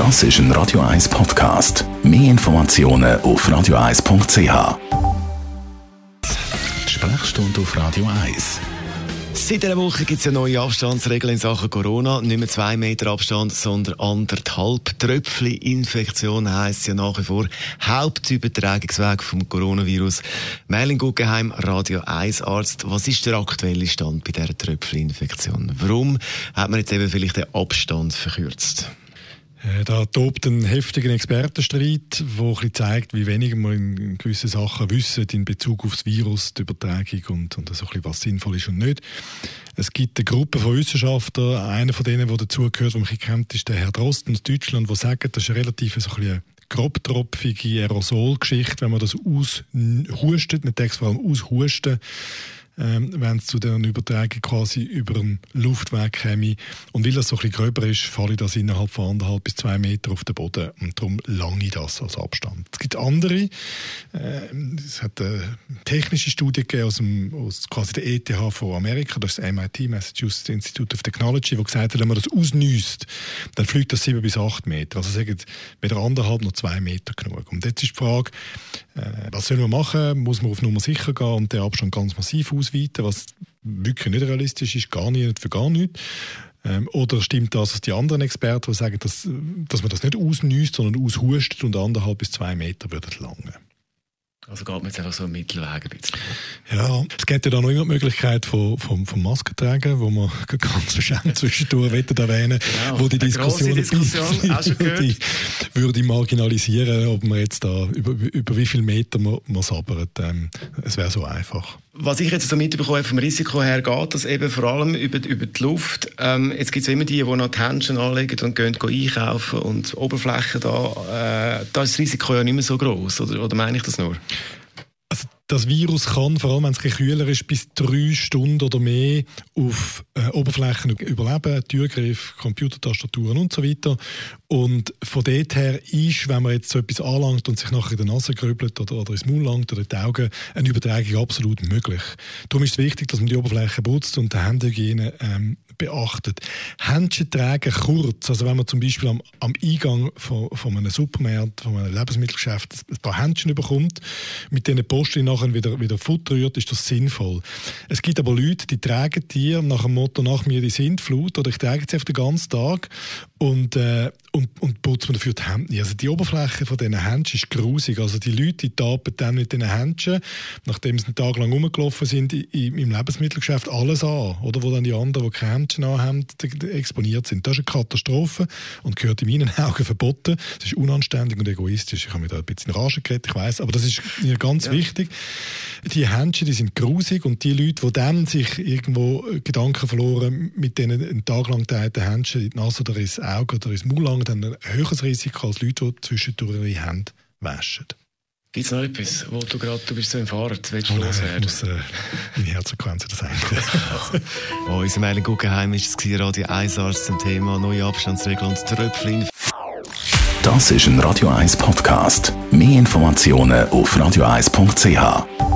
Das ist ein Radio 1 Podcast. Mehr Informationen auf radio1.ch. Sprechstunde auf Radio 1. Seit einer Woche gibt es eine neue Abstandsregel in Sachen Corona. Nicht mehr zwei Meter Abstand, sondern anderthalb. Tröpfchen-Infektion heisst ja nach wie vor Hauptübertragungsweg vom Coronavirus. Merlin Guggenheim, Radio 1 Arzt. Was ist der aktuelle Stand bei dieser Tröpfchen-Infektion? Warum hat man jetzt eben vielleicht den Abstand verkürzt? Äh, da tobt ein heftiger Expertenstreit, der zeigt, wie wenig wir in gewissen Sachen wissen in Bezug auf das Virus, die Übertragung und, und so ein was sinnvoll ist und nicht. Es gibt eine Gruppe von Wissenschaftlern, einer von denen, der dazugehört, den man kennt, ist der Herr Drosten aus Deutschland, der sagt, das ist eine relativ so ein grobtropfige Aerosolgeschichte, wenn man das aushustet, man denkt vor allem aushusten, ähm, wenn es zu den Übertragung quasi über den Luftweg käme. Und weil das so ein bisschen gröber ist, falle ich das innerhalb von anderthalb bis zwei Meter auf den Boden. Und darum lange ich das als Abstand. Es gibt andere. Äh, es hat eine technische Studie gegeben aus, dem, aus quasi der ETH von Amerika, das ist das MIT, Massachusetts Institute of Technology, wo gesagt hat, wenn man das ausnüsst, dann fliegt das sieben bis acht Meter. Also sagen weder anderthalb noch zwei Meter genug. Und jetzt ist die Frage, äh, was soll man machen? Muss man auf Nummer sicher gehen und den Abstand ganz massiv ausweiten, was wirklich nicht realistisch ist, gar nicht für gar nichts? Ähm, oder stimmt das, was die anderen Experten sagen, dass, dass man das nicht ausnüsst, sondern aushustet und anderthalb bis zwei Meter würde lange? Also geht man jetzt einfach so einen Mittelweg ein bisschen. Ja, es gibt ja da noch immer die Möglichkeit von, von, von Maskentragen, wo man ganz verschämt zwischendurch erwähnen genau. wo die Diskussion, Diskussion würde, würde marginalisieren, ob man jetzt da über, über wie viele Meter man, man sabbert. Ähm, es wäre so einfach. Was ich jetzt so mitbekomme vom Risiko her, geht das eben vor allem über, über die Luft. Ähm, jetzt gibt es immer die, die noch die Händchen anlegen und gehen, gehen einkaufen und Oberflächen da, äh, da ist das Risiko ja nicht mehr so groß oder, oder meine ich das nur? Das Virus kann, vor allem wenn es kühler ist, bis drei Stunden oder mehr auf äh, Oberflächen überleben, Türgriff, Computertastaturen und so weiter. Und von dort her ist, wenn man jetzt so etwas anlangt und sich nachher in die Nase grübelt oder, oder ins Maul langt oder in die Augen, eine Übertragung absolut möglich. Darum ist es wichtig, dass man die Oberfläche putzt und die Händehygiene ähm, beachtet. Händchen tragen kurz, also wenn man zum Beispiel am, am Eingang von, von einem Supermarkt, von einem Lebensmittelgeschäft ein paar Händchen bekommt, mit denen die Post nachher wieder, wieder Futter rührt, ist das sinnvoll. Es gibt aber Leute, die tragen die nach dem Motto «Nach mir die Sintflut» oder «Ich trage sie auf den ganzen Tag» und, äh, und, und putzt man dafür die Hände. Also die Oberfläche von diesen Händchen ist grusig. Also die Leute, die tapen dann mit diesen Händchen, nachdem sie einen Tag lang rumgelaufen sind, im Lebensmittelgeschäft alles an. Oder wo dann die anderen, die keine Händchen anhaben, exponiert sind. Das ist eine Katastrophe und gehört in meinen Augen verboten. Das ist unanständig und egoistisch. Ich habe mir da ein bisschen Rage geredet, ich weiß, aber das ist mir ganz ja. wichtig. Die Händchen, die sind grusig und die Leute, die dann sich irgendwo Gedanken verloren, mit denen einen Tag lang die Händchen in die Nase oder ins Auge oder ins Maul langen, dann ein höheres Risiko als Leute, die zwischendurch ihre Hände waschen. Gibt es noch etwas, wo du gerade, du bist so im Fahrrad, willst du oh, loswerden? Ich muss äh, meine Herzfrequenz das sagen. oh, unser Meilen Guggenheim ist es Radio 1 Arzt zum Thema neue Abstandsregeln und Tröpfchen. Das ist ein Radio 1 Podcast. Mehr Informationen auf radio1.ch.